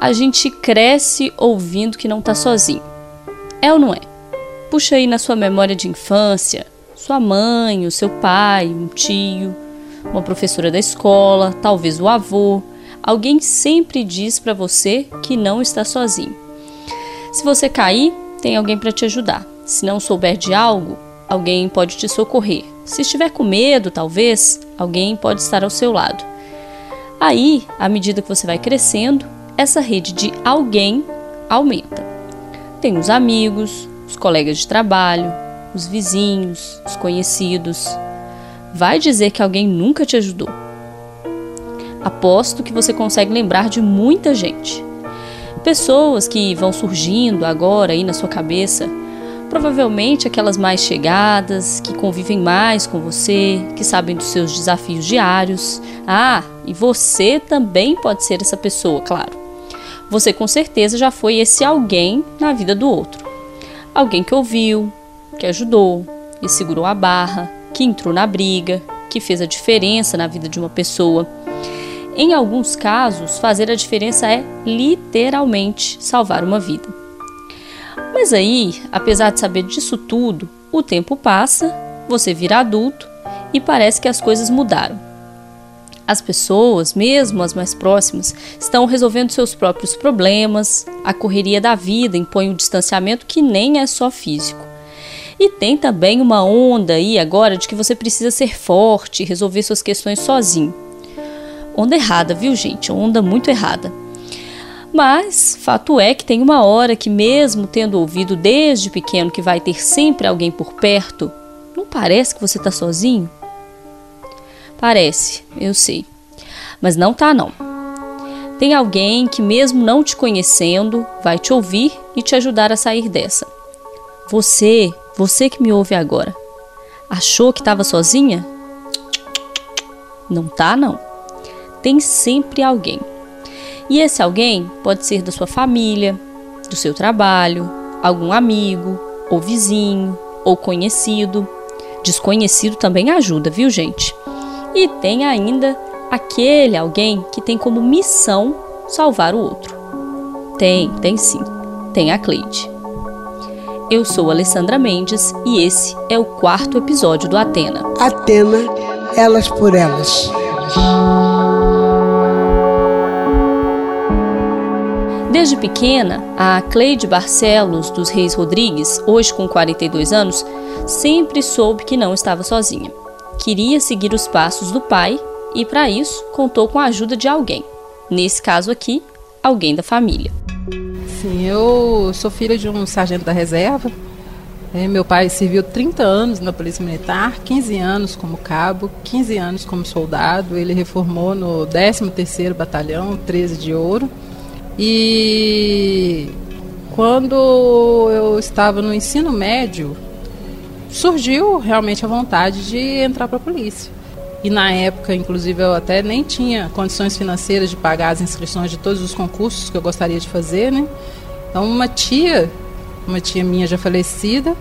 A gente cresce ouvindo que não tá sozinho. É ou não é? Puxa aí na sua memória de infância, sua mãe, o seu pai, um tio, uma professora da escola, talvez o avô. Alguém sempre diz para você que não está sozinho. Se você cair, tem alguém para te ajudar. Se não souber de algo, alguém pode te socorrer. Se estiver com medo, talvez, alguém pode estar ao seu lado. Aí, à medida que você vai crescendo, essa rede de alguém aumenta. Tem os amigos, os colegas de trabalho, os vizinhos, os conhecidos. Vai dizer que alguém nunca te ajudou. Aposto que você consegue lembrar de muita gente. Pessoas que vão surgindo agora aí na sua cabeça, provavelmente aquelas mais chegadas, que convivem mais com você, que sabem dos seus desafios diários. Ah, e você também pode ser essa pessoa, claro. Você com certeza já foi esse alguém na vida do outro. Alguém que ouviu, que ajudou, que segurou a barra, que entrou na briga, que fez a diferença na vida de uma pessoa. Em alguns casos, fazer a diferença é literalmente salvar uma vida. Mas aí, apesar de saber disso tudo, o tempo passa, você vira adulto e parece que as coisas mudaram. As pessoas, mesmo as mais próximas, estão resolvendo seus próprios problemas, a correria da vida impõe um distanciamento que nem é só físico. E tem também uma onda aí agora de que você precisa ser forte resolver suas questões sozinho. Onda errada, viu, gente? Onda muito errada. Mas fato é que tem uma hora que, mesmo tendo ouvido desde pequeno que vai ter sempre alguém por perto, não parece que você está sozinho? Parece, eu sei. Mas não tá não. Tem alguém que mesmo não te conhecendo, vai te ouvir e te ajudar a sair dessa. Você, você que me ouve agora, achou que estava sozinha? Não tá não. Tem sempre alguém. E esse alguém pode ser da sua família, do seu trabalho, algum amigo, ou vizinho, ou conhecido. Desconhecido também ajuda, viu, gente? E tem ainda aquele alguém que tem como missão salvar o outro. Tem, tem sim. Tem a Cleide. Eu sou Alessandra Mendes e esse é o quarto episódio do Atena. Atena, elas por elas. Desde pequena, a Cleide Barcelos dos Reis Rodrigues, hoje com 42 anos, sempre soube que não estava sozinha queria seguir os passos do pai e, para isso, contou com a ajuda de alguém. Nesse caso aqui, alguém da família. Sim, eu sou filha de um sargento da reserva. É, meu pai serviu 30 anos na Polícia Militar, 15 anos como cabo, 15 anos como soldado. Ele reformou no 13º Batalhão, 13 de Ouro. E quando eu estava no ensino médio, surgiu realmente a vontade de entrar para a polícia. E na época, inclusive, eu até nem tinha condições financeiras de pagar as inscrições de todos os concursos que eu gostaria de fazer, né? Então, uma tia, uma tia minha já falecida,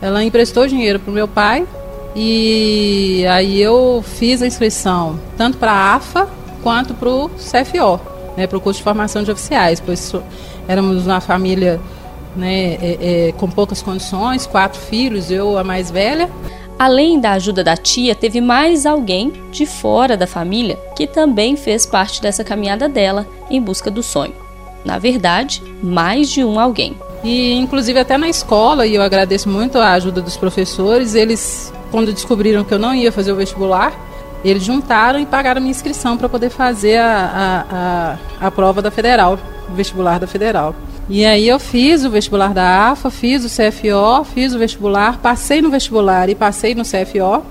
ela emprestou dinheiro para o meu pai e aí eu fiz a inscrição tanto para a AFA quanto para o CFO, né, para o curso de formação de oficiais, pois éramos uma família né, é, é, com poucas condições, quatro filhos, eu a mais velha. Além da ajuda da tia, teve mais alguém de fora da família que também fez parte dessa caminhada dela em busca do sonho. Na verdade, mais de um alguém. E inclusive até na escola, e eu agradeço muito a ajuda dos professores, eles, quando descobriram que eu não ia fazer o vestibular, eles juntaram e pagaram minha inscrição para poder fazer a, a, a, a prova da federal, o vestibular da federal. E aí eu fiz o vestibular da AFA, fiz o CFO, fiz o vestibular, passei no vestibular e passei no CFO.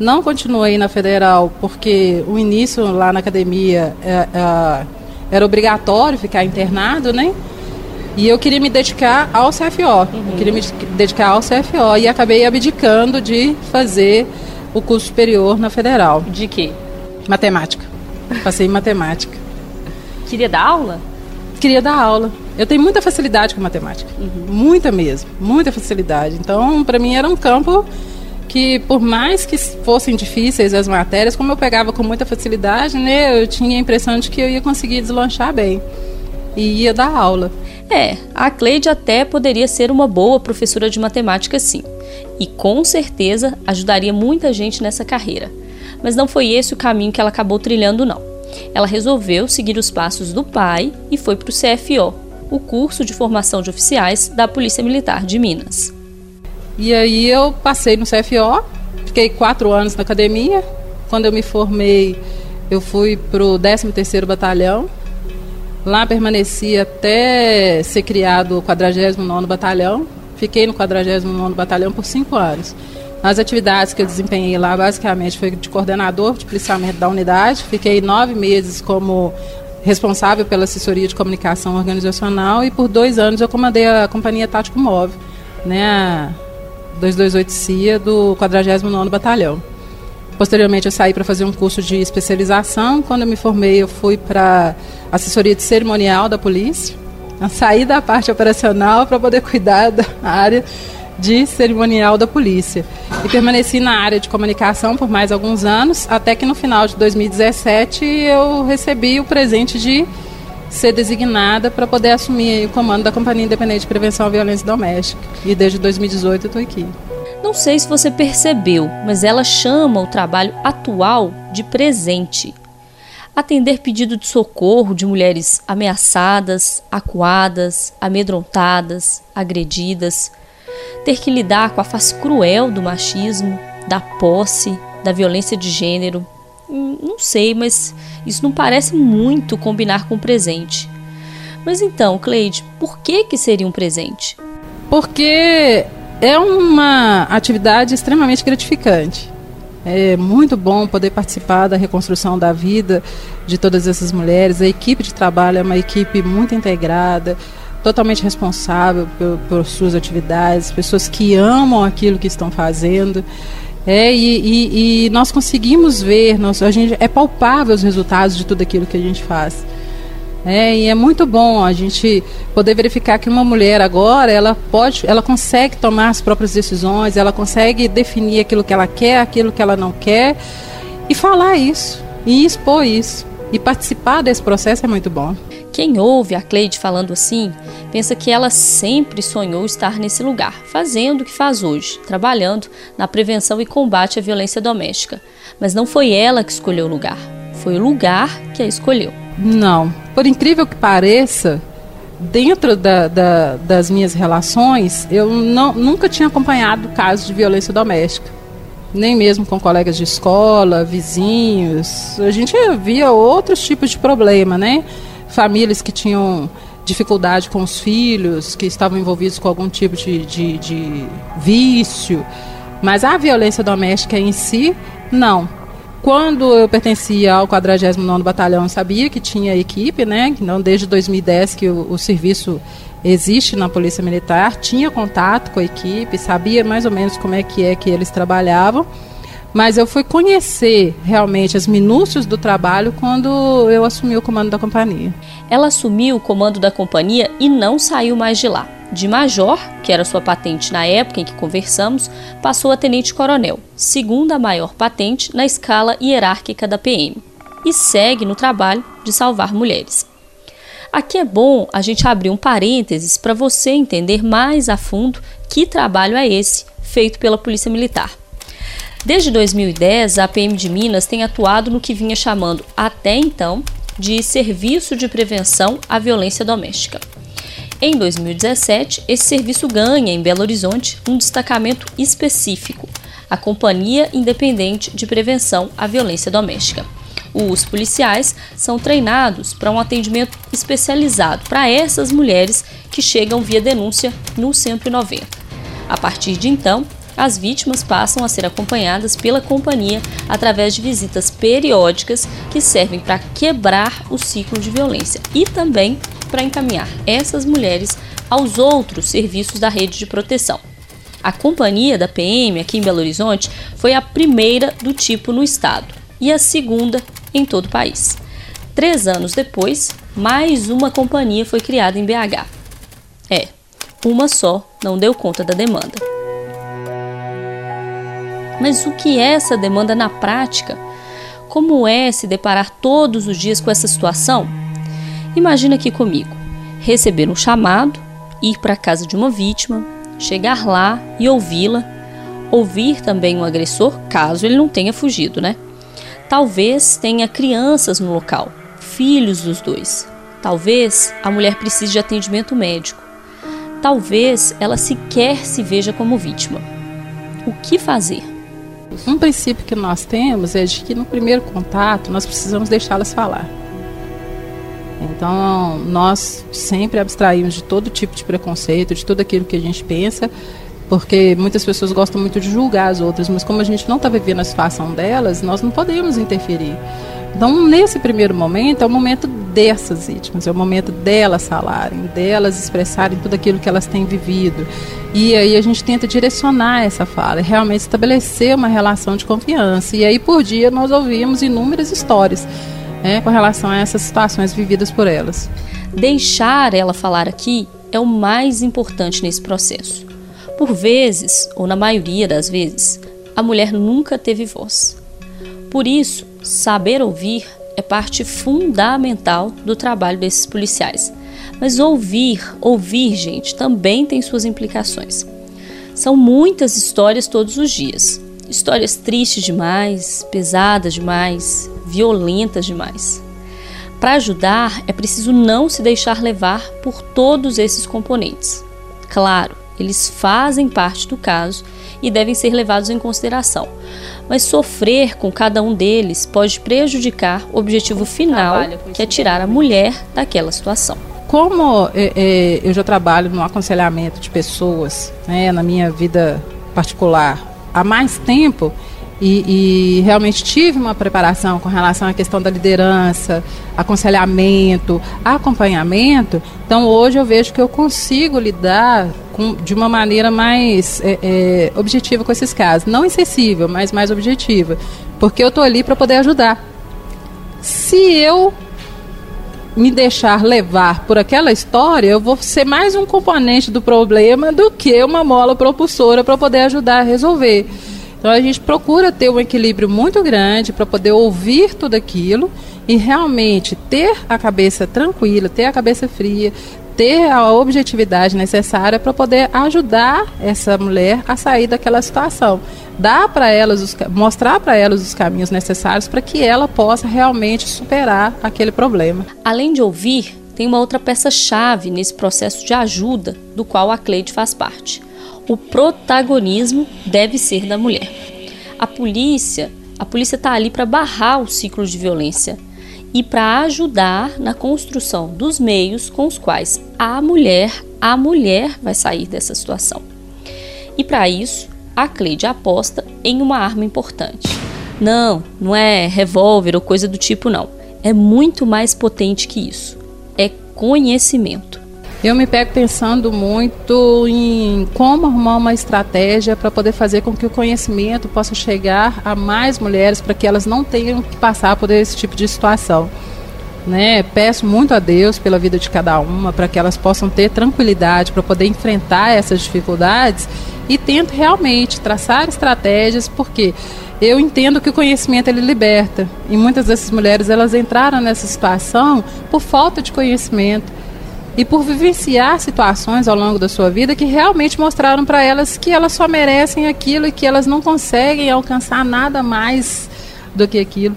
Não continuei na federal porque o início lá na academia é, é, era obrigatório ficar internado, né? E eu queria me dedicar ao CFO, uhum. queria me dedicar ao CFO e acabei abdicando de fazer o curso superior na federal. De quê? Matemática. Passei em matemática. Queria dar aula? Queria dar aula. Eu tenho muita facilidade com matemática, uhum. muita mesmo, muita facilidade. Então, para mim era um campo que, por mais que fossem difíceis as matérias, como eu pegava com muita facilidade, né, eu tinha a impressão de que eu ia conseguir deslanchar bem. e ia dar aula. É, a Cleide até poderia ser uma boa professora de matemática, sim. E com certeza ajudaria muita gente nessa carreira. Mas não foi esse o caminho que ela acabou trilhando, não. Ela resolveu seguir os passos do pai e foi para o CFO, o curso de formação de oficiais da Polícia Militar de Minas. E aí eu passei no CFO, fiquei quatro anos na academia. Quando eu me formei, eu fui para o 13º Batalhão. Lá permaneci até ser criado o 49º Batalhão. Fiquei no 49º Batalhão por cinco anos. As atividades que eu desempenhei lá, basicamente, foi de coordenador de policiamento da unidade. Fiquei nove meses como responsável pela assessoria de comunicação organizacional e por dois anos eu comandei a Companhia Tático Móvel, né, a 228 CIA do 49º Batalhão. Posteriormente eu saí para fazer um curso de especialização. Quando eu me formei, eu fui para assessoria de cerimonial da polícia. Saí da parte operacional para poder cuidar da área de cerimonial da polícia. E permaneci na área de comunicação por mais alguns anos, até que no final de 2017 eu recebi o presente de ser designada para poder assumir o comando da Companhia Independente de Prevenção à Violência Doméstica. E desde 2018 eu estou aqui. Não sei se você percebeu, mas ela chama o trabalho atual de presente. Atender pedido de socorro de mulheres ameaçadas, acuadas, amedrontadas, agredidas, ter que lidar com a face cruel do machismo, da posse, da violência de gênero. Hum, não sei, mas isso não parece muito combinar com o presente. Mas então, Cleide, por que que seria um presente? Porque é uma atividade extremamente gratificante. É muito bom poder participar da reconstrução da vida de todas essas mulheres. A equipe de trabalho é uma equipe muito integrada totalmente responsável por, por, suas atividades, pessoas que amam aquilo que estão fazendo. É, e, e, e nós conseguimos ver, nós, a gente, é palpável os resultados de tudo aquilo que a gente faz. É, e é muito bom a gente poder verificar que uma mulher agora ela pode, ela consegue tomar as próprias decisões, ela consegue definir aquilo que ela quer, aquilo que ela não quer e falar isso e expor isso e participar desse processo é muito bom. Quem ouve a Cleide falando assim, pensa que ela sempre sonhou estar nesse lugar, fazendo o que faz hoje, trabalhando na prevenção e combate à violência doméstica. Mas não foi ela que escolheu o lugar, foi o lugar que a escolheu. Não. Por incrível que pareça, dentro da, da, das minhas relações, eu não, nunca tinha acompanhado casos de violência doméstica. Nem mesmo com colegas de escola, vizinhos. A gente via outros tipos de problema, né? famílias que tinham dificuldade com os filhos, que estavam envolvidos com algum tipo de, de, de vício. Mas a violência doméstica em si, não. Quando eu pertencia ao 49º Batalhão, eu sabia que tinha equipe, né? Não desde 2010 que o, o serviço existe na Polícia Militar, tinha contato com a equipe, sabia mais ou menos como é que é que eles trabalhavam. Mas eu fui conhecer realmente as minúcias do trabalho quando eu assumi o comando da companhia. Ela assumiu o comando da companhia e não saiu mais de lá. De major, que era sua patente na época em que conversamos, passou a tenente-coronel, segunda maior patente na escala hierárquica da PM, e segue no trabalho de salvar mulheres. Aqui é bom a gente abrir um parênteses para você entender mais a fundo que trabalho é esse feito pela Polícia Militar. Desde 2010, a PM de Minas tem atuado no que vinha chamando até então de Serviço de Prevenção à Violência Doméstica. Em 2017, esse serviço ganha em Belo Horizonte um destacamento específico, a Companhia Independente de Prevenção à Violência Doméstica. Os policiais são treinados para um atendimento especializado para essas mulheres que chegam via denúncia no 190. A partir de então, as vítimas passam a ser acompanhadas pela companhia através de visitas periódicas que servem para quebrar o ciclo de violência e também para encaminhar essas mulheres aos outros serviços da rede de proteção. A companhia da PM aqui em Belo Horizonte foi a primeira do tipo no estado e a segunda em todo o país. Três anos depois, mais uma companhia foi criada em BH. É, uma só não deu conta da demanda. Mas o que é essa demanda na prática? Como é se deparar todos os dias com essa situação? Imagina aqui comigo. receber um chamado, ir para a casa de uma vítima, chegar lá e ouvi-la, ouvir também o agressor, caso ele não tenha fugido, né? Talvez tenha crianças no local, filhos dos dois. Talvez a mulher precise de atendimento médico. Talvez ela sequer se veja como vítima. O que fazer? Um princípio que nós temos é de que no primeiro contato nós precisamos deixá-las falar. Então, nós sempre abstraímos de todo tipo de preconceito, de tudo aquilo que a gente pensa, porque muitas pessoas gostam muito de julgar as outras, mas como a gente não está vivendo a situação delas, nós não podemos interferir. Então, nesse primeiro momento, é o momento dessas vítimas, é o momento delas falarem, delas expressarem tudo aquilo que elas têm vivido. E aí a gente tenta direcionar essa fala, realmente estabelecer uma relação de confiança. E aí, por dia, nós ouvimos inúmeras histórias né, com relação a essas situações vividas por elas. Deixar ela falar aqui é o mais importante nesse processo. Por vezes, ou na maioria das vezes, a mulher nunca teve voz. Por isso, saber ouvir é parte fundamental do trabalho desses policiais. Mas ouvir, ouvir, gente, também tem suas implicações. São muitas histórias todos os dias. Histórias tristes demais, pesadas demais, violentas demais. Para ajudar, é preciso não se deixar levar por todos esses componentes. Claro, eles fazem parte do caso e devem ser levados em consideração, mas sofrer com cada um deles pode prejudicar o objetivo final, que é tirar a mulher daquela situação. Como é, é, eu já trabalho no aconselhamento de pessoas, né, na minha vida particular, há mais tempo, e, e, realmente tive uma preparação com relação à questão da liderança, aconselhamento, acompanhamento. Então hoje eu vejo que eu consigo lidar com, de uma maneira mais é, é, objetiva com esses casos. Não excessiva, mas mais objetiva. Porque eu estou ali para poder ajudar. Se eu me deixar levar por aquela história, eu vou ser mais um componente do problema do que uma mola propulsora para poder ajudar a resolver. Então a gente procura ter um equilíbrio muito grande para poder ouvir tudo aquilo e realmente ter a cabeça tranquila, ter a cabeça fria, ter a objetividade necessária para poder ajudar essa mulher a sair daquela situação. Dar para elas, os, mostrar para elas os caminhos necessários para que ela possa realmente superar aquele problema. Além de ouvir, tem uma outra peça-chave nesse processo de ajuda do qual a Cleide faz parte o protagonismo deve ser da mulher. A polícia, a polícia está ali para barrar o ciclo de violência e para ajudar na construção dos meios com os quais a mulher, a mulher vai sair dessa situação. E para isso, a Cleide aposta em uma arma importante. Não, não é revólver ou coisa do tipo não. É muito mais potente que isso. É conhecimento eu me pego pensando muito em como arrumar uma estratégia para poder fazer com que o conhecimento possa chegar a mais mulheres para que elas não tenham que passar por esse tipo de situação. Né? Peço muito a Deus pela vida de cada uma, para que elas possam ter tranquilidade para poder enfrentar essas dificuldades e tento realmente traçar estratégias, porque eu entendo que o conhecimento ele liberta. E muitas dessas mulheres elas entraram nessa situação por falta de conhecimento e por vivenciar situações ao longo da sua vida que realmente mostraram para elas que elas só merecem aquilo e que elas não conseguem alcançar nada mais do que aquilo.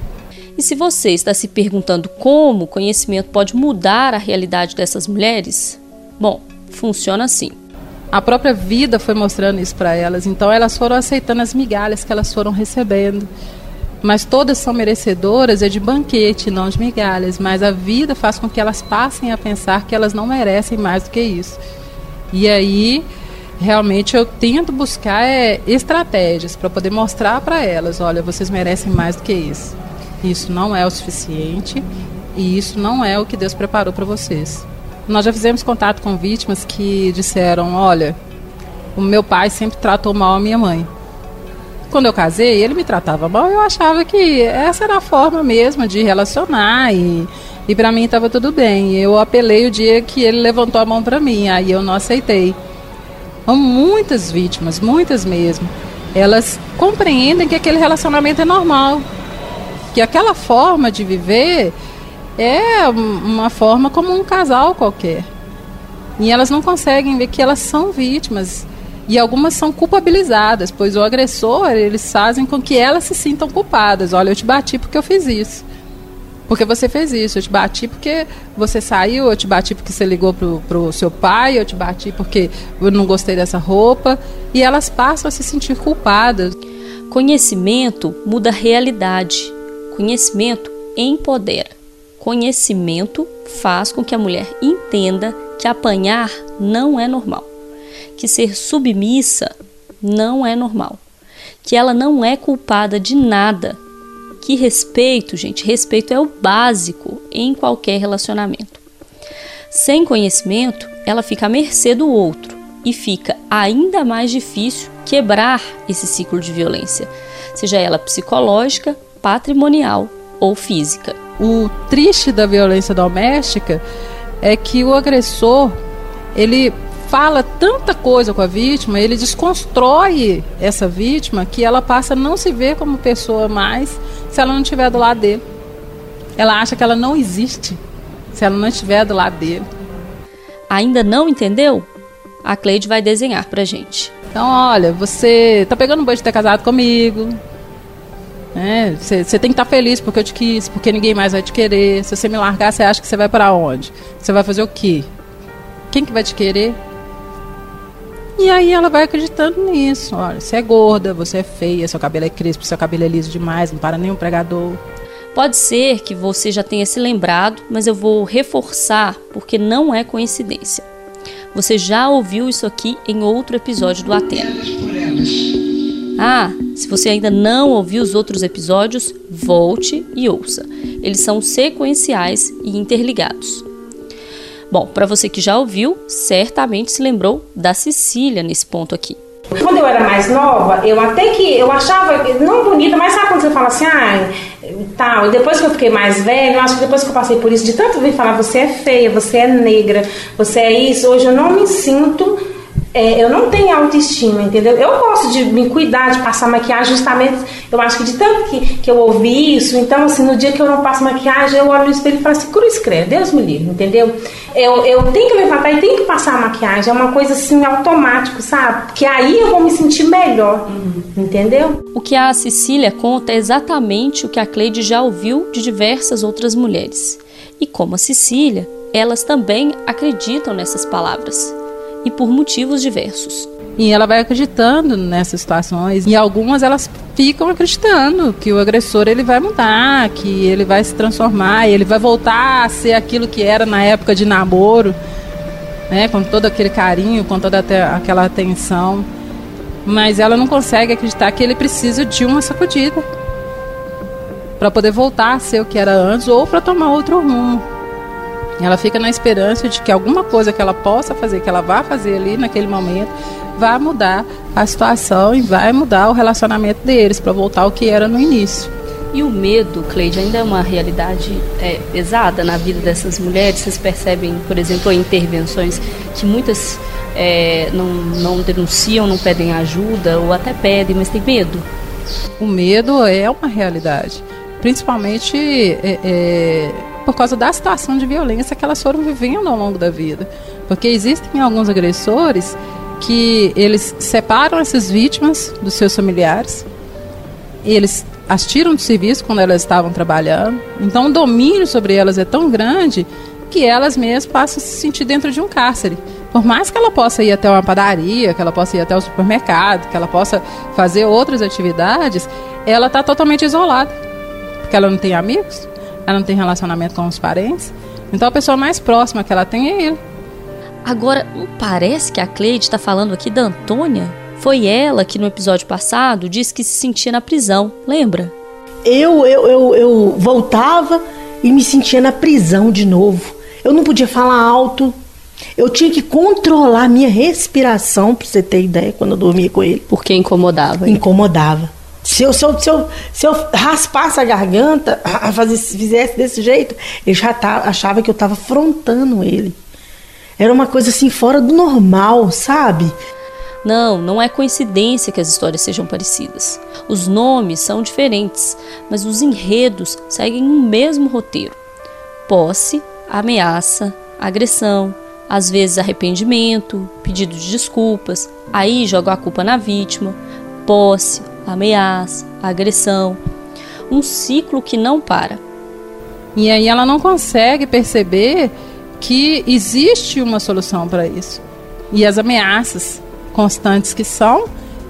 E se você está se perguntando como o conhecimento pode mudar a realidade dessas mulheres, bom, funciona assim. A própria vida foi mostrando isso para elas, então elas foram aceitando as migalhas que elas foram recebendo mas todas são merecedoras é de banquete, não de migalhas. Mas a vida faz com que elas passem a pensar que elas não merecem mais do que isso. E aí, realmente, eu tento buscar é, estratégias para poder mostrar para elas: olha, vocês merecem mais do que isso. Isso não é o suficiente e isso não é o que Deus preparou para vocês. Nós já fizemos contato com vítimas que disseram: olha, o meu pai sempre tratou mal a minha mãe quando eu casei, ele me tratava mal, eu achava que essa era a forma mesmo de relacionar e, e para mim estava tudo bem. Eu apelei o dia que ele levantou a mão para mim, aí eu não aceitei. Muitas vítimas, muitas mesmo, elas compreendem que aquele relacionamento é normal, que aquela forma de viver é uma forma como um casal qualquer. E elas não conseguem ver que elas são vítimas. E algumas são culpabilizadas, pois o agressor, eles fazem com que elas se sintam culpadas. Olha, eu te bati porque eu fiz isso. Porque você fez isso, eu te bati porque você saiu, eu te bati porque você ligou pro, pro seu pai, eu te bati porque eu não gostei dessa roupa. E elas passam a se sentir culpadas. Conhecimento muda a realidade. Conhecimento empodera. Conhecimento faz com que a mulher entenda que apanhar não é normal, que ser submissa não é normal, que ela não é culpada de nada que respeito, gente, respeito é o básico em qualquer relacionamento. Sem conhecimento, ela fica à mercê do outro e fica ainda mais difícil quebrar esse ciclo de violência, seja ela psicológica, patrimonial ou física. O triste da violência doméstica é que o agressor ele fala tanta coisa com a vítima, ele desconstrói essa vítima que ela passa a não se ver como pessoa mais se ela não estiver do lado dele. Ela acha que ela não existe se ela não estiver do lado dele. Ainda não entendeu? A Cleide vai desenhar pra gente. Então, olha, você tá pegando um banho de ter casado comigo. Né? Você, você tem que estar tá feliz porque eu te quis, porque ninguém mais vai te querer. Se você me largar, você acha que você vai para onde? Você vai fazer o quê? Quem que vai te querer? E aí ela vai acreditando nisso. Olha, você é gorda, você é feia, seu cabelo é crespo, seu cabelo é liso demais, não para nenhum pregador. Pode ser que você já tenha se lembrado, mas eu vou reforçar porque não é coincidência. Você já ouviu isso aqui em outro episódio do Atena. Ah, se você ainda não ouviu os outros episódios, volte e ouça. Eles são sequenciais e interligados. Bom, para você que já ouviu, certamente se lembrou da Cecília nesse ponto aqui. Quando eu era mais nova, eu até que eu achava não bonita, mas sabe quando você fala assim, ah, tal. Depois que eu fiquei mais velha, eu acho que depois que eu passei por isso, de tanto vir falar, você é feia, você é negra, você é isso, hoje eu não me sinto é, eu não tenho autoestima, entendeu? Eu gosto de me cuidar, de passar maquiagem, justamente, eu acho que de tanto que, que eu ouvi isso, então, assim, no dia que eu não passo maquiagem, eu olho no espelho e falo assim, cruz credo, Deus me livre, entendeu? Eu, eu tenho que levantar e tenho que passar a maquiagem, é uma coisa, assim, automático, sabe? Que aí eu vou me sentir melhor, uhum. entendeu? O que a Cecília conta é exatamente o que a Cleide já ouviu de diversas outras mulheres. E como a Cecília, elas também acreditam nessas palavras e por motivos diversos. E ela vai acreditando nessas situações e algumas elas ficam acreditando que o agressor ele vai mudar, que ele vai se transformar, ele vai voltar a ser aquilo que era na época de namoro, né, com todo aquele carinho, com toda aquela atenção. Mas ela não consegue acreditar que ele precisa de uma sacudida para poder voltar a ser o que era antes ou para tomar outro rumo. Ela fica na esperança de que alguma coisa que ela possa fazer, que ela vá fazer ali naquele momento, vai mudar a situação e vai mudar o relacionamento deles para voltar ao que era no início. E o medo, Cleide, ainda é uma realidade é, pesada na vida dessas mulheres? Vocês percebem, por exemplo, em intervenções que muitas é, não, não denunciam, não pedem ajuda ou até pedem, mas tem medo? O medo é uma realidade. Principalmente é, é por causa da situação de violência que elas foram vivendo ao longo da vida. Porque existem alguns agressores que eles separam essas vítimas dos seus familiares, eles as tiram do serviço quando elas estavam trabalhando. Então o domínio sobre elas é tão grande que elas mesmas passam a se sentir dentro de um cárcere. Por mais que ela possa ir até uma padaria, que ela possa ir até o supermercado, que ela possa fazer outras atividades, ela está totalmente isolada. Porque ela não tem amigos, ela não tem relacionamento com os parentes. Então a pessoa mais próxima que ela tem é ele. Agora, não parece que a Cleide está falando aqui da Antônia? Foi ela que no episódio passado disse que se sentia na prisão, lembra? Eu, eu, eu, eu voltava e me sentia na prisão de novo. Eu não podia falar alto. Eu tinha que controlar minha respiração, para você ter ideia, quando eu dormia com ele. Porque incomodava. Incomodava. Se eu, se eu, se eu, se eu raspasse a garganta, a fazer, fizesse desse jeito, ele já tá, achava que eu estava afrontando ele. Era uma coisa assim fora do normal, sabe? Não, não é coincidência que as histórias sejam parecidas. Os nomes são diferentes, mas os enredos seguem o mesmo roteiro: posse, ameaça, agressão, às vezes arrependimento, pedido de desculpas, aí joga a culpa na vítima, posse, ameaça, agressão. Um ciclo que não para. E aí ela não consegue perceber que existe uma solução para isso. E as ameaças constantes que são,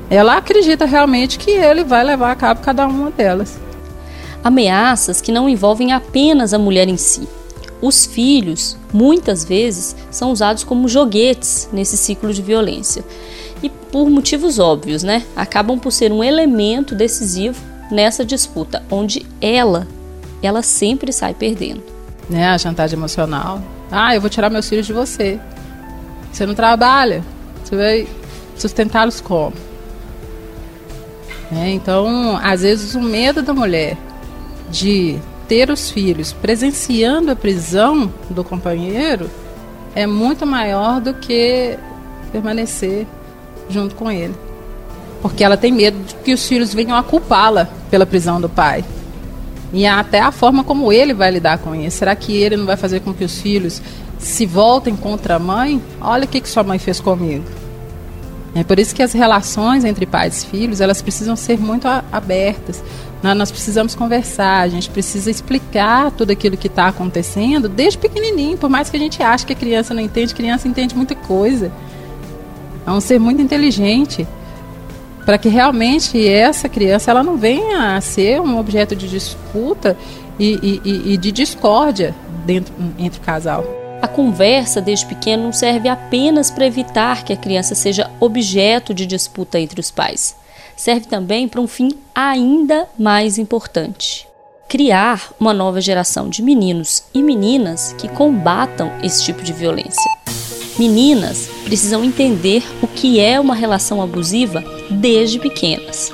ela acredita realmente que ele vai levar a cabo cada uma delas. Ameaças que não envolvem apenas a mulher em si. Os filhos, muitas vezes, são usados como joguetes nesse ciclo de violência. E por motivos óbvios, né? Acabam por ser um elemento decisivo nessa disputa, onde ela, ela sempre sai perdendo. Né, a chantagem emocional. Ah, eu vou tirar meus filhos de você. Você não trabalha. Você vai sustentá-los como? É, então, às vezes, o medo da mulher de ter os filhos presenciando a prisão do companheiro é muito maior do que permanecer junto com ele. Porque ela tem medo de que os filhos venham a culpá-la pela prisão do pai. E até a forma como ele vai lidar com isso. Será que ele não vai fazer com que os filhos se voltem contra a mãe? Olha o que, que sua mãe fez comigo. É por isso que as relações entre pais e filhos, elas precisam ser muito abertas. Nós precisamos conversar, a gente precisa explicar tudo aquilo que está acontecendo desde pequenininho, por mais que a gente ache que a criança não entende, a criança entende muita coisa. É um ser muito inteligente para que realmente essa criança ela não venha a ser um objeto de disputa e, e, e de discórdia dentro, entre o casal. A conversa desde pequeno não serve apenas para evitar que a criança seja objeto de disputa entre os pais. Serve também para um fim ainda mais importante: criar uma nova geração de meninos e meninas que combatam esse tipo de violência. Meninas precisam entender o que é uma relação abusiva desde pequenas.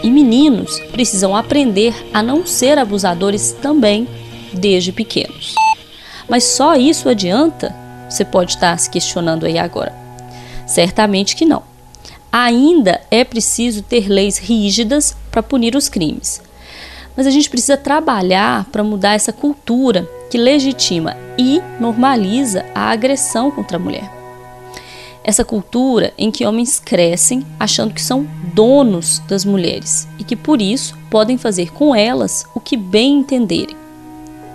E meninos precisam aprender a não ser abusadores também desde pequenos. Mas só isso adianta? Você pode estar se questionando aí agora. Certamente que não. Ainda é preciso ter leis rígidas para punir os crimes. Mas a gente precisa trabalhar para mudar essa cultura que legitima e normaliza a agressão contra a mulher. Essa cultura em que homens crescem achando que são donos das mulheres e que por isso podem fazer com elas o que bem entenderem.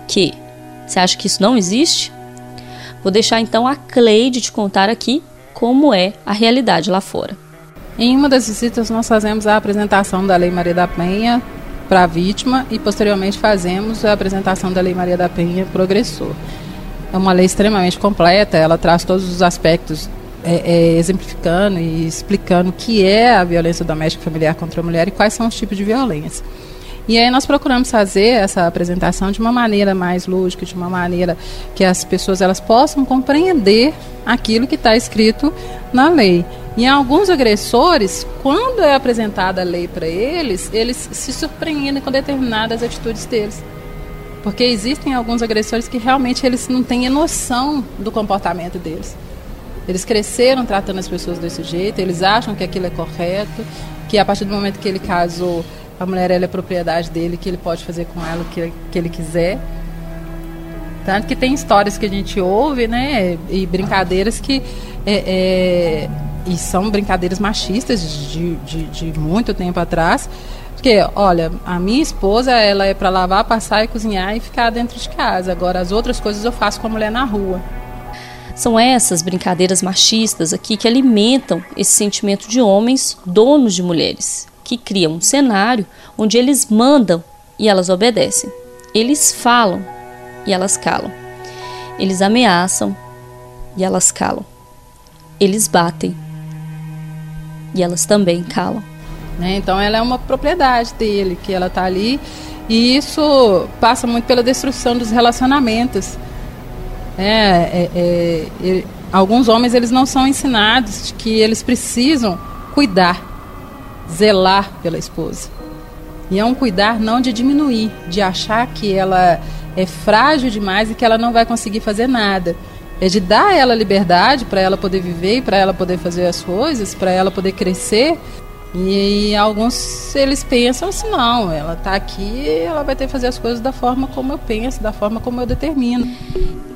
Que você acha que isso não existe? Vou deixar então a Cleide te contar aqui como é a realidade lá fora. Em uma das visitas, nós fazemos a apresentação da Lei Maria da Penha para a vítima e, posteriormente, fazemos a apresentação da Lei Maria da Penha agressor. É uma lei extremamente completa, ela traz todos os aspectos é, é, exemplificando e explicando o que é a violência doméstica familiar contra a mulher e quais são os tipos de violência. E aí nós procuramos fazer essa apresentação de uma maneira mais lógica, de uma maneira que as pessoas elas possam compreender aquilo que está escrito na lei. E alguns agressores, quando é apresentada a lei para eles, eles se surpreendem com determinadas atitudes deles. Porque existem alguns agressores que realmente eles não têm noção do comportamento deles. Eles cresceram tratando as pessoas desse jeito, eles acham que aquilo é correto, que a partir do momento que ele casou, a mulher é propriedade dele, que ele pode fazer com ela o que, que ele quiser. Tanto que tem histórias que a gente ouve, né? E brincadeiras que. É, é, e são brincadeiras machistas de, de, de muito tempo atrás. Porque, olha, a minha esposa, ela é para lavar, passar e cozinhar e ficar dentro de casa. Agora, as outras coisas eu faço com a mulher na rua. São essas brincadeiras machistas aqui que alimentam esse sentimento de homens donos de mulheres que criam um cenário onde eles mandam e elas obedecem. Eles falam e elas calam. Eles ameaçam e elas calam. Eles batem e elas também calam. Né? Então ela é uma propriedade dele, que ela está ali e isso passa muito pela destruição dos relacionamentos. É, é, é, alguns homens eles não são ensinados que eles precisam cuidar zelar pela esposa. E é um cuidar não de diminuir, de achar que ela é frágil demais e que ela não vai conseguir fazer nada. É de dar a ela liberdade para ela poder viver para ela poder fazer as coisas, para ela poder crescer. E, e, alguns eles pensam assim, não, ela está aqui, ela vai ter que fazer as coisas da forma como eu penso, da forma como eu determino.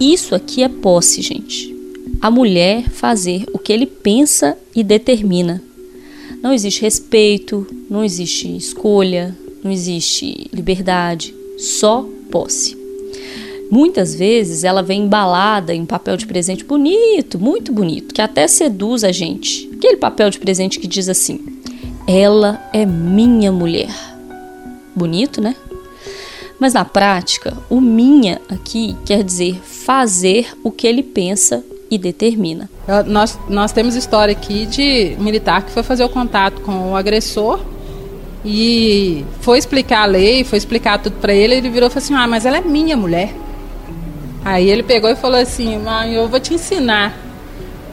Isso aqui é posse, gente. a mulher fazer o que ele pensa e determina. Não existe respeito, não existe escolha, não existe liberdade, só posse. Muitas vezes ela vem embalada em um papel de presente bonito, muito bonito, que até seduz a gente. Aquele papel de presente que diz assim: Ela é minha mulher. Bonito, né? Mas na prática, o minha aqui quer dizer fazer o que ele pensa e determina. Nós, nós temos história aqui de militar que foi fazer o contato com o agressor e foi explicar a lei, foi explicar tudo para ele. Ele virou e falou assim: Ah, mas ela é minha mulher. Aí ele pegou e falou assim: Mãe, eu vou te ensinar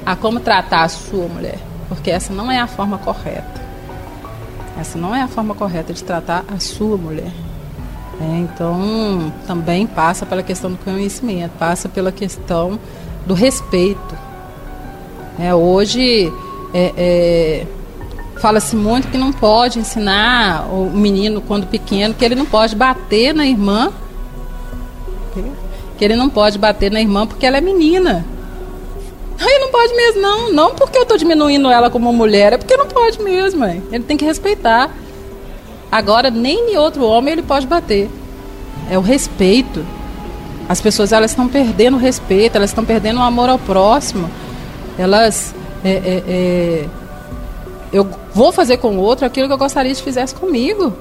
a como tratar a sua mulher, porque essa não é a forma correta. Essa não é a forma correta de tratar a sua mulher. É, então, também passa pela questão do conhecimento, passa pela questão do respeito. É, hoje, é, é, fala-se muito que não pode ensinar o menino, quando pequeno, que ele não pode bater na irmã. Que ele não pode bater na irmã porque ela é menina. Aí não pode mesmo, não. Não porque eu estou diminuindo ela como mulher, é porque não pode mesmo. Mãe. Ele tem que respeitar. Agora, nem outro homem ele pode bater. É o respeito. As pessoas elas estão perdendo o respeito, elas estão perdendo o amor ao próximo. Elas. É, é, é, eu vou fazer com o outro aquilo que eu gostaria de fizesse comigo.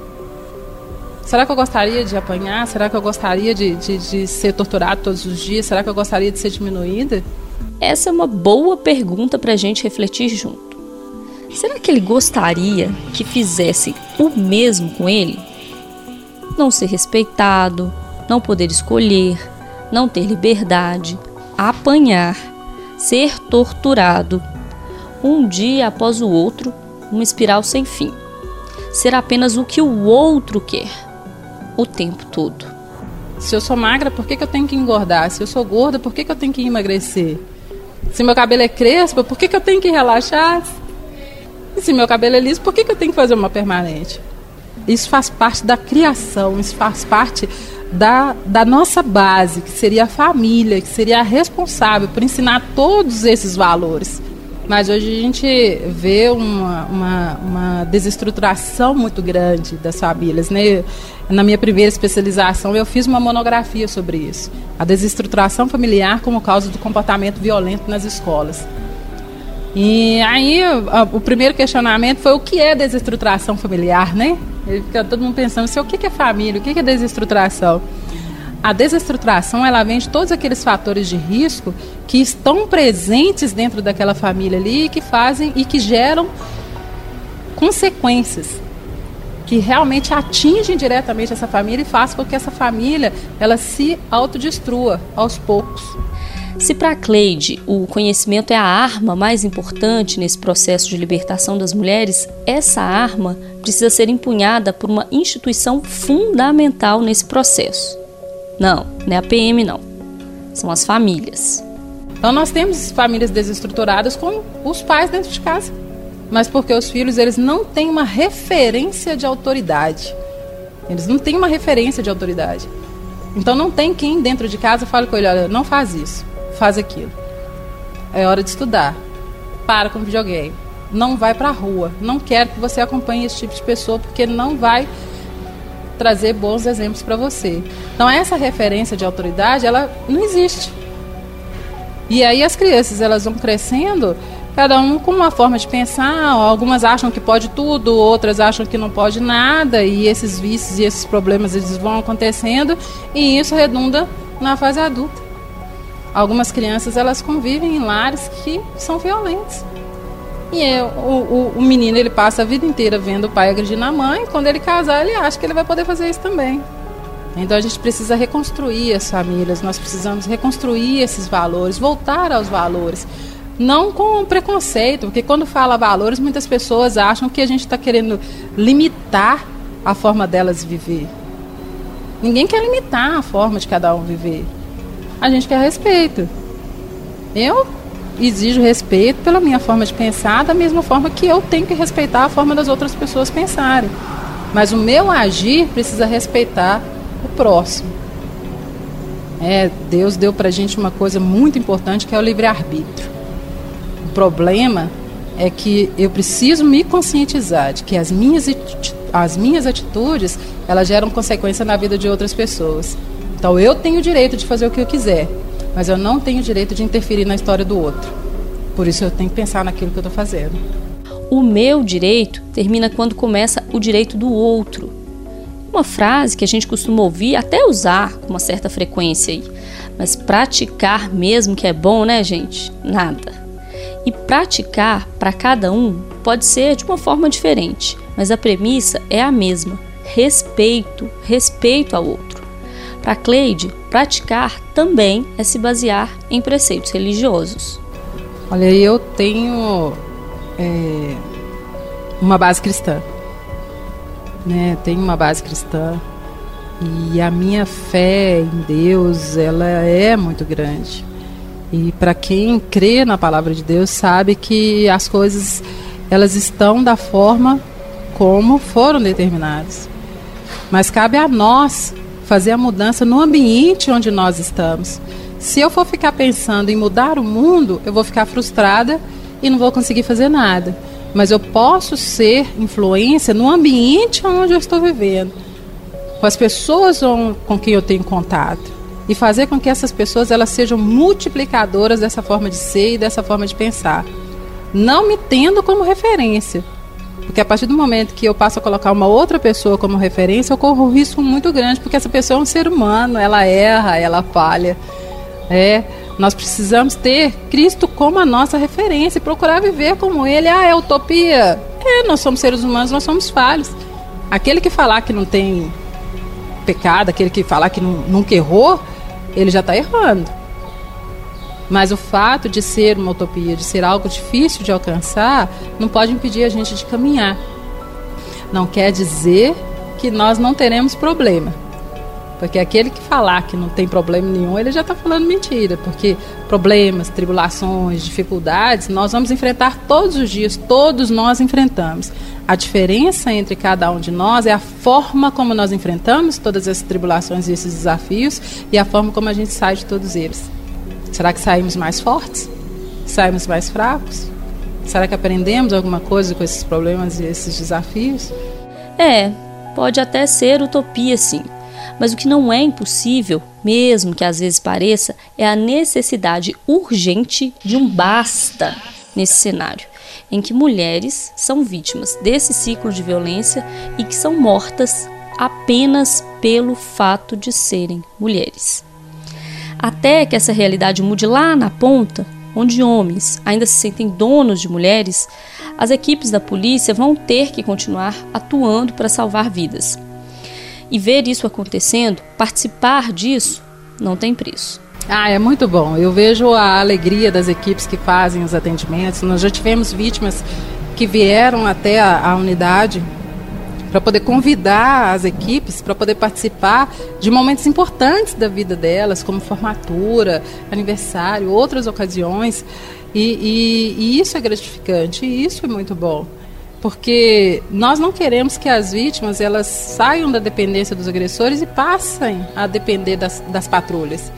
Será que eu gostaria de apanhar? Será que eu gostaria de, de, de ser torturado todos os dias? Será que eu gostaria de ser diminuída? Essa é uma boa pergunta para a gente refletir junto. Será que ele gostaria que fizesse o mesmo com ele? Não ser respeitado, não poder escolher, não ter liberdade, apanhar, ser torturado, um dia após o outro, uma espiral sem fim. Ser apenas o que o outro quer, o tempo todo. Se eu sou magra, por que, que eu tenho que engordar? Se eu sou gorda, por que, que eu tenho que emagrecer? Se meu cabelo é crespo, por que, que eu tenho que relaxar? E se meu cabelo é liso, por que, que eu tenho que fazer uma permanente? Isso faz parte da criação, isso faz parte da, da nossa base, que seria a família, que seria a responsável por ensinar todos esses valores. Mas hoje a gente vê uma, uma, uma, desestruturação muito grande das famílias. Né? Na minha primeira especialização, eu fiz uma monografia sobre isso. A desestruturação familiar como causa do comportamento violento nas escolas. E aí o primeiro questionamento foi o que é desestruturação familiar, né? Fica todo mundo pensando assim, o que é família, o que é desestruturação? A desestruturação ela vem de todos aqueles fatores de risco que estão presentes dentro daquela família ali e que fazem e que geram consequências que realmente atingem diretamente essa família e fazem com que essa família ela se autodestrua aos poucos. Se para Cleide o conhecimento é a arma mais importante nesse processo de libertação das mulheres, essa arma precisa ser empunhada por uma instituição fundamental nesse processo. Não, não é a PM não. São as famílias. Então nós temos famílias desestruturadas com os pais dentro de casa. Mas porque os filhos eles não têm uma referência de autoridade. Eles não têm uma referência de autoridade. Então não tem quem dentro de casa fale com ele, olha, não faz isso faz aquilo. É hora de estudar. Para com o videogame. Não vai para a rua. Não quero que você acompanhe esse tipo de pessoa porque não vai trazer bons exemplos para você. Então essa referência de autoridade, ela não existe. E aí as crianças, elas vão crescendo, cada um com uma forma de pensar, algumas acham que pode tudo, outras acham que não pode nada, e esses vícios e esses problemas eles vão acontecendo, e isso redunda na fase adulta. Algumas crianças elas convivem em lares que são violentos. E é, o, o, o, menino ele passa a vida inteira vendo o pai agredindo a mãe. Quando ele casar, ele acha que ele vai poder fazer isso também. Então a gente precisa reconstruir as famílias, nós precisamos reconstruir esses valores, voltar aos valores. Não com preconceito, porque quando fala valores, muitas pessoas acham que a gente está querendo limitar a forma delas viver. Ninguém quer limitar a forma de cada um viver a gente quer respeito. Eu exijo respeito pela minha forma de pensar, da mesma forma que eu tenho que respeitar a forma das outras pessoas pensarem. Mas o meu agir precisa respeitar o próximo. É, Deus deu para a gente uma coisa muito importante que é o livre-arbítrio. problema é que eu preciso me conscientizar de que as minhas, as minhas atitudes elas geram consequência na vida de outras pessoas. Então eu tenho o direito de fazer o que eu quiser, mas eu não tenho direito de interferir na história do outro. Por isso eu tenho que pensar naquilo que eu estou fazendo. O meu direito termina quando começa o direito do outro. Uma frase que a gente costuma ouvir, até usar com uma certa frequência aí. Mas praticar mesmo que é bom, né, gente? Nada. E praticar para cada um pode ser de uma forma diferente, mas a premissa é a mesma: respeito, respeito ao outro. Para Cleide, praticar também é se basear em preceitos religiosos. Olha, eu tenho é, uma base cristã, né? Tenho uma base cristã e a minha fé em Deus ela é muito grande. E para quem crê na palavra de Deus sabe que as coisas elas estão da forma como foram determinadas. Mas cabe a nós fazer a mudança no ambiente onde nós estamos. Se eu for ficar pensando em mudar o mundo, eu vou ficar frustrada e não vou conseguir fazer nada. Mas eu posso ser influência no ambiente onde eu estou vivendo, com as pessoas com quem eu tenho contato e fazer com que essas pessoas elas sejam multiplicadoras dessa forma de ser e dessa forma de pensar, não me tendo como referência. Porque a partir do momento que eu passo a colocar uma outra pessoa como referência, eu corro um risco muito grande, porque essa pessoa é um ser humano, ela erra, ela falha. É, nós precisamos ter Cristo como a nossa referência e procurar viver como Ele. Ah, é utopia? É, nós somos seres humanos, nós somos falhos. Aquele que falar que não tem pecado, aquele que falar que não, nunca errou, ele já está errando. Mas o fato de ser uma utopia, de ser algo difícil de alcançar, não pode impedir a gente de caminhar. Não quer dizer que nós não teremos problema. Porque aquele que falar que não tem problema nenhum, ele já está falando mentira. Porque problemas, tribulações, dificuldades, nós vamos enfrentar todos os dias, todos nós enfrentamos. A diferença entre cada um de nós é a forma como nós enfrentamos todas essas tribulações e esses desafios e a forma como a gente sai de todos eles. Será que saímos mais fortes? Saímos mais fracos? Será que aprendemos alguma coisa com esses problemas e esses desafios? É, pode até ser utopia, sim. Mas o que não é impossível, mesmo que às vezes pareça, é a necessidade urgente de um basta nesse cenário em que mulheres são vítimas desse ciclo de violência e que são mortas apenas pelo fato de serem mulheres. Até que essa realidade mude lá na ponta, onde homens ainda se sentem donos de mulheres, as equipes da polícia vão ter que continuar atuando para salvar vidas. E ver isso acontecendo, participar disso, não tem preço. Ah, é muito bom. Eu vejo a alegria das equipes que fazem os atendimentos. Nós já tivemos vítimas que vieram até a, a unidade para poder convidar as equipes para poder participar de momentos importantes da vida delas, como formatura, aniversário, outras ocasiões. E, e, e isso é gratificante, e isso é muito bom porque nós não queremos que as vítimas elas saiam da dependência dos agressores e passem a depender das, das patrulhas.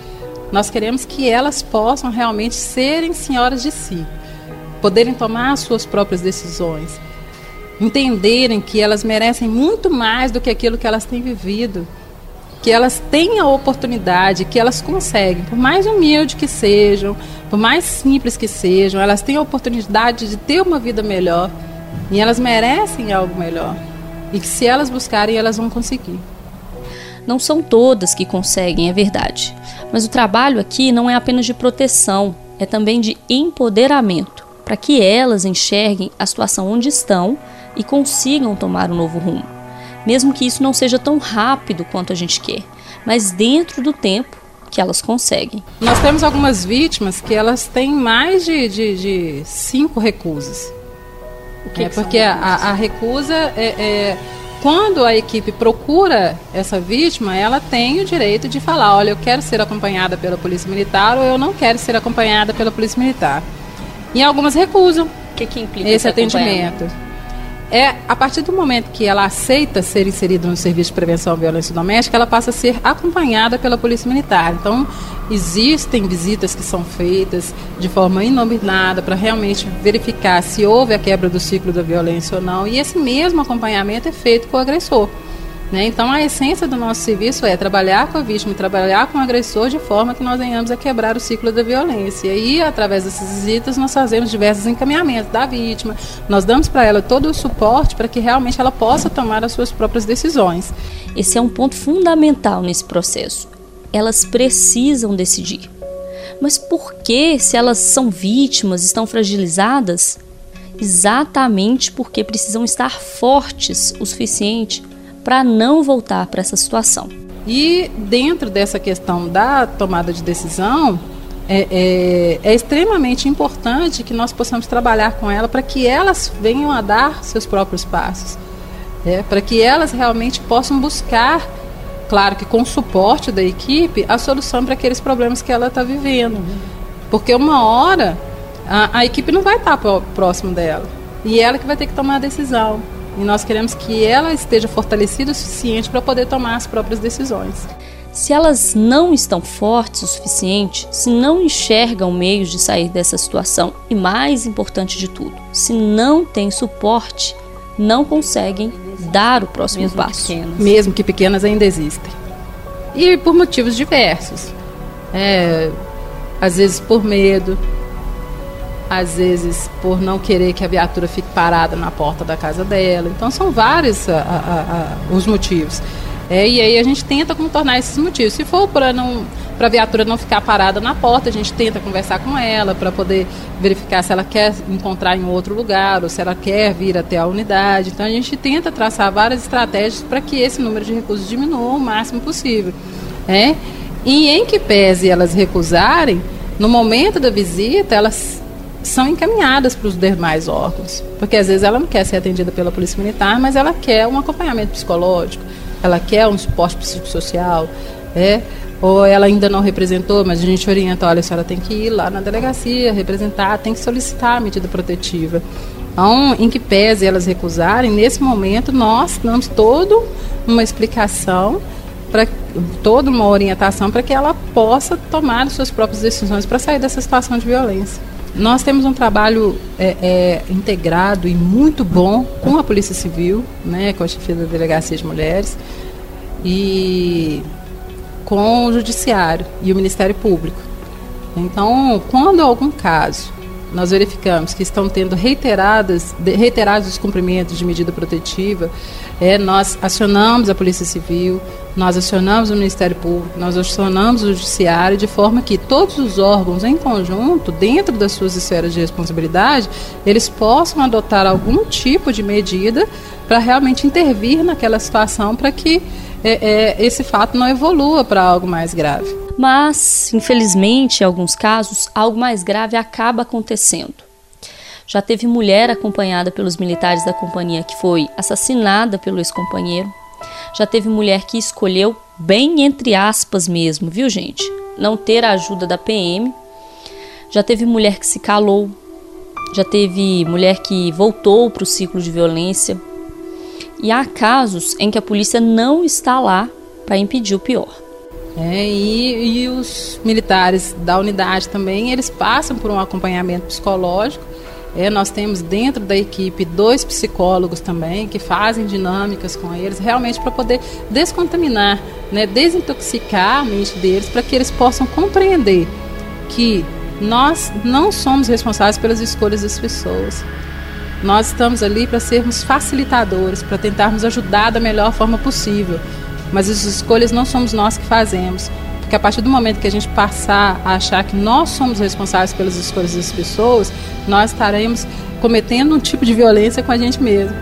Nós queremos que elas possam realmente serem senhoras de si, poderem tomar as suas próprias decisões, entenderem que elas merecem muito mais do que aquilo que elas têm vivido, que elas têm a oportunidade, que elas conseguem, por mais humilde que sejam, por mais simples que sejam, elas têm a oportunidade de ter uma vida melhor e elas merecem algo melhor. E que se elas buscarem, elas vão conseguir. Não são todas que conseguem, é verdade. Mas o trabalho aqui não é apenas de proteção, é também de empoderamento, para que elas enxerguem a situação onde estão e consigam tomar um novo rumo. Mesmo que isso não seja tão rápido quanto a gente quer, mas dentro do tempo que elas conseguem. Nós temos algumas vítimas que elas têm mais de, de, de cinco recusas. O que é, que porque a, a, recusa é, é quando a equipe procura essa vítima, ela tem o direito de falar: olha, eu quero ser acompanhada pela Polícia Militar ou eu não quero ser acompanhada pela Polícia Militar. E algumas recusam que que esse atendimento. É a partir do momento que ela aceita ser inserida no serviço de prevenção à violência doméstica, ela passa a ser acompanhada pela Polícia Militar. Então, existem visitas que são feitas de forma inominada para realmente verificar se houve a quebra do ciclo da violência ou não, e esse mesmo acompanhamento é feito com o agressor. Né? Então, a essência do nosso serviço é trabalhar com a vítima trabalhar com o agressor de forma que nós venhamos a quebrar o ciclo da violência. E, através dessas visitas, nós fazemos diversos encaminhamentos da vítima, nós damos para ela todo o suporte para que realmente ela possa tomar as suas próprias decisões. Esse é um ponto fundamental nesse processo. Elas precisam decidir. Mas por que, se elas são vítimas, estão fragilizadas? Exatamente porque precisam estar fortes o suficiente para não voltar para essa situação. E dentro dessa questão da tomada de decisão, é, é, é, extremamente importante que nós possamos trabalhar com ela para que elas venham a dar seus próprios passos, é, para que elas realmente possam buscar, claro que com o suporte da equipe, a solução para aqueles problemas que ela está vivendo. Porque uma hora a, a equipe não vai estar tá próximo dela e ela que vai ter que tomar a decisão. E nós queremos que ela esteja fortalecida o suficiente para poder tomar as próprias decisões. Se elas não estão fortes o suficiente, se não enxergam meios de sair dessa situação e, mais importante de tudo, se não têm suporte, não conseguem dar o próximo Mesmo passo. Pequenas. Mesmo que pequenas ainda existem. E por motivos diversos. É, às vezes por medo, às vezes por não querer que a viatura fique parada na porta da casa dela. Então são vários a, a, a, os motivos. É, e aí a gente tenta contornar esses motivos. Se for para não para a viatura não ficar parada na porta, a gente tenta conversar com ela para poder verificar se ela quer encontrar em outro lugar ou se ela quer vir até a unidade. Então a gente tenta traçar várias estratégias para que esse número de recursos diminua o máximo possível. É? E em que pese elas recusarem, no momento da visita, elas são encaminhadas para os demais órgãos. Porque às vezes ela não quer ser atendida pela Polícia Militar, mas ela quer um acompanhamento psicológico, ela quer um suporte psicossocial, né? ou ela ainda não representou, mas a gente orienta, olha, a senhora tem que ir lá na delegacia, representar, tem que solicitar a medida protetiva. Então, em que pese elas recusarem, nesse momento nós damos toda uma explicação, para toda uma orientação para que ela possa tomar as suas próprias decisões para sair dessa situação de violência. Nós temos um trabalho é, é, integrado e muito bom com a Polícia Civil, né, com a chefia da Delegacia de Mulheres e com o Judiciário e o Ministério Público. Então, quando algum caso nós verificamos que estão tendo reiteradas, reiterados descumprimentos de medida protetiva, é, nós acionamos a Polícia Civil, nós acionamos o Ministério Público, nós acionamos o Judiciário, de forma que todos os órgãos em conjunto, dentro das suas esferas de responsabilidade, eles possam adotar algum tipo de medida para realmente intervir naquela situação para que é, é, esse fato não evolua para algo mais grave. Mas, infelizmente, em alguns casos, algo mais grave acaba acontecendo. Já teve mulher acompanhada pelos militares da companhia que foi assassinada pelo ex-companheiro. Já teve mulher que escolheu, bem entre aspas mesmo, viu gente? Não ter a ajuda da PM. Já teve mulher que se calou. Já teve mulher que voltou para o ciclo de violência. E há casos em que a polícia não está lá para impedir o pior. É, e, e os militares da unidade também, eles passam por um acompanhamento psicológico. É, nós temos dentro da equipe dois psicólogos também que fazem dinâmicas com eles, realmente para poder descontaminar, né, desintoxicar a mente deles, para que eles possam compreender que nós não somos responsáveis pelas escolhas das pessoas. Nós estamos ali para sermos facilitadores, para tentarmos ajudar da melhor forma possível mas as escolhas não somos nós que fazemos. Porque a partir do momento que a gente passar a achar que nós somos responsáveis pelas escolhas das pessoas, nós estaremos cometendo um tipo de violência com a gente mesmo.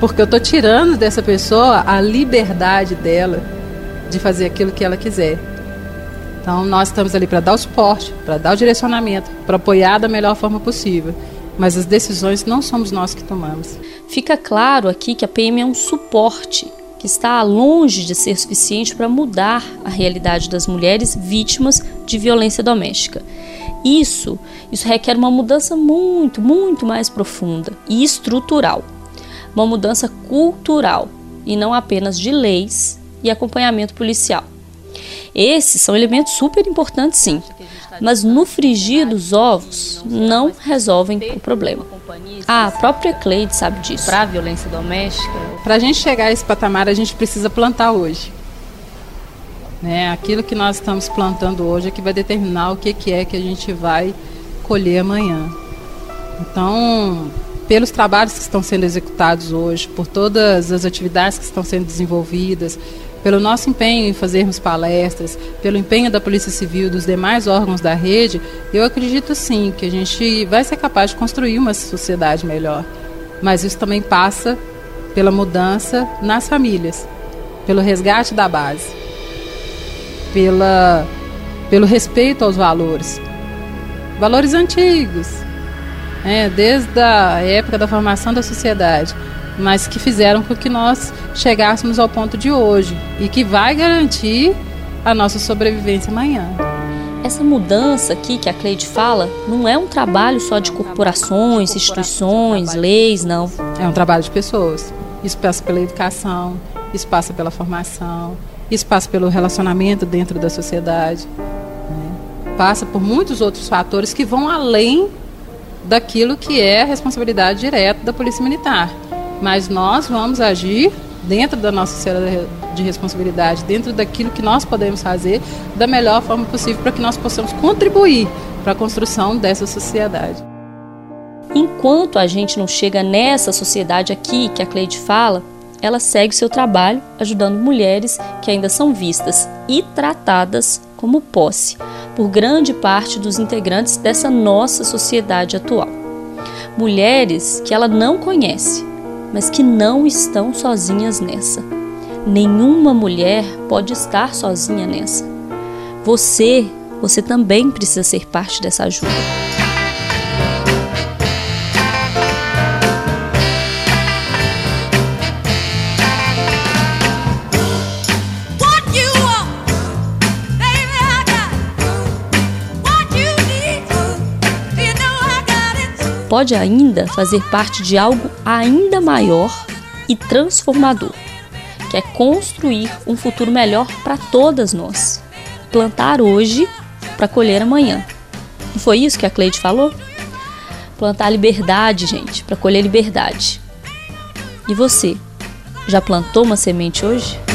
Porque eu estou tirando dessa pessoa a liberdade dela de fazer aquilo que ela quiser. Então, nós estamos ali para dar o suporte, para dar o direcionamento, para apoiar da melhor forma possível. Mas as decisões não somos nós que tomamos. Fica claro aqui que a PM é um suporte que está longe de ser suficiente para mudar a realidade das mulheres vítimas de violência doméstica. Isso, isso requer uma mudança muito, muito mais profunda e estrutural. Uma mudança cultural e não apenas de leis e acompanhamento policial. Esses são elementos super importantes, sim, mas no frigir dos ovos não resolvem o problema. A própria Cleide sabe disso. Para a violência doméstica, para a gente chegar a esse patamar, a gente precisa plantar hoje. Né? Aquilo que nós estamos plantando hoje é que vai determinar o que, que é que a gente vai colher amanhã. Então, pelos trabalhos que estão sendo executados hoje, por todas as atividades que estão sendo desenvolvidas, pelo nosso empenho em fazermos palestras, pelo empenho da Polícia Civil dos demais órgãos da rede, eu acredito sim que a gente vai ser capaz de construir uma sociedade melhor. Mas isso também passa pela mudança nas famílias, pelo resgate da base, pela, pelo respeito aos valores. Valores antigos, é, desde a época da formação da sociedade, mas que fizeram com que nós chegássemos ao ponto de hoje e que vai garantir a nossa sobrevivência amanhã. Essa mudança aqui que a Cleide fala não é um trabalho só de corporações, instituições, leis, não. É um trabalho de pessoas. Isso passa pela educação, isso passa pela formação, isso passa pelo relacionamento dentro da sociedade. Né? Passa por muitos outros fatores que vão além daquilo que é a responsabilidade direta da Polícia Militar. Mas nós vamos agir dentro da nossa esfera de responsabilidade, dentro daquilo que nós podemos fazer da melhor forma possível para que nós possamos contribuir para a construção dessa sociedade. Enquanto a gente não chega nessa sociedade aqui que a Cleide fala, ela segue seu trabalho ajudando mulheres que ainda são vistas e tratadas como posse por grande parte dos integrantes dessa nossa sociedade atual. Mulheres que ela não conhece, mas que não estão sozinhas nessa. Nenhuma mulher pode estar sozinha nessa. Você, você também precisa ser parte dessa ajuda. Pode ainda fazer parte de algo ainda maior e transformador, que é construir um futuro melhor para todas nós. Plantar hoje para colher amanhã. Não foi isso que a Cleide falou? Plantar liberdade, gente, para colher liberdade. E você, já plantou uma semente hoje?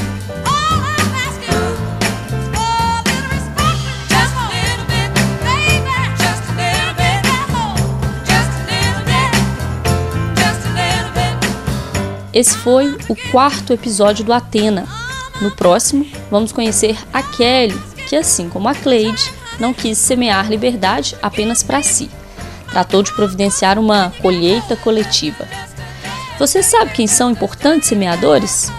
Esse foi o quarto episódio do Atena. No próximo, vamos conhecer a Kelly, que, assim como a Cleide, não quis semear liberdade apenas para si. Tratou de providenciar uma colheita coletiva. Você sabe quem são importantes semeadores?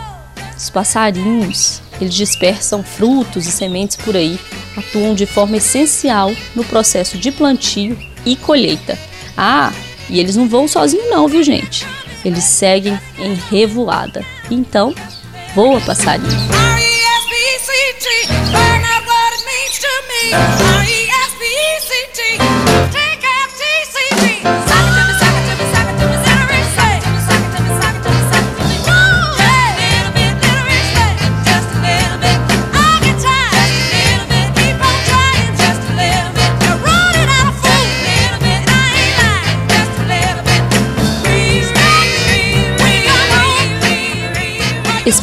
Os passarinhos. Eles dispersam frutos e sementes por aí, atuam de forma essencial no processo de plantio e colheita. Ah, e eles não vão sozinhos não, viu gente? Eles seguem em revoada. Então, voa passarinho.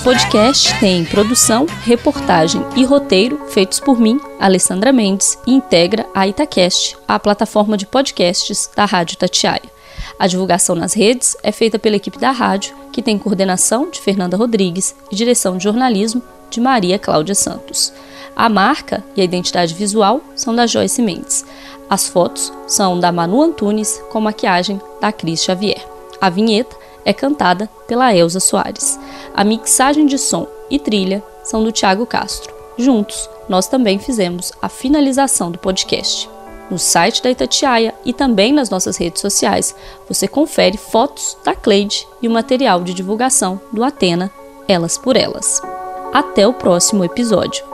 Podcast tem produção, reportagem e roteiro feitos por mim, Alessandra Mendes, e integra a Itacast, a plataforma de podcasts da Rádio Tatiaia. A divulgação nas redes é feita pela equipe da rádio, que tem coordenação de Fernanda Rodrigues e direção de jornalismo de Maria Cláudia Santos. A marca e a identidade visual são da Joyce Mendes. As fotos são da Manu Antunes com maquiagem da Cris Xavier. A vinheta é cantada pela Elza Soares. A mixagem de som e trilha são do Tiago Castro. Juntos, nós também fizemos a finalização do podcast. No site da Itatiaia e também nas nossas redes sociais, você confere fotos da Cleide e o material de divulgação do Atena Elas por Elas. Até o próximo episódio.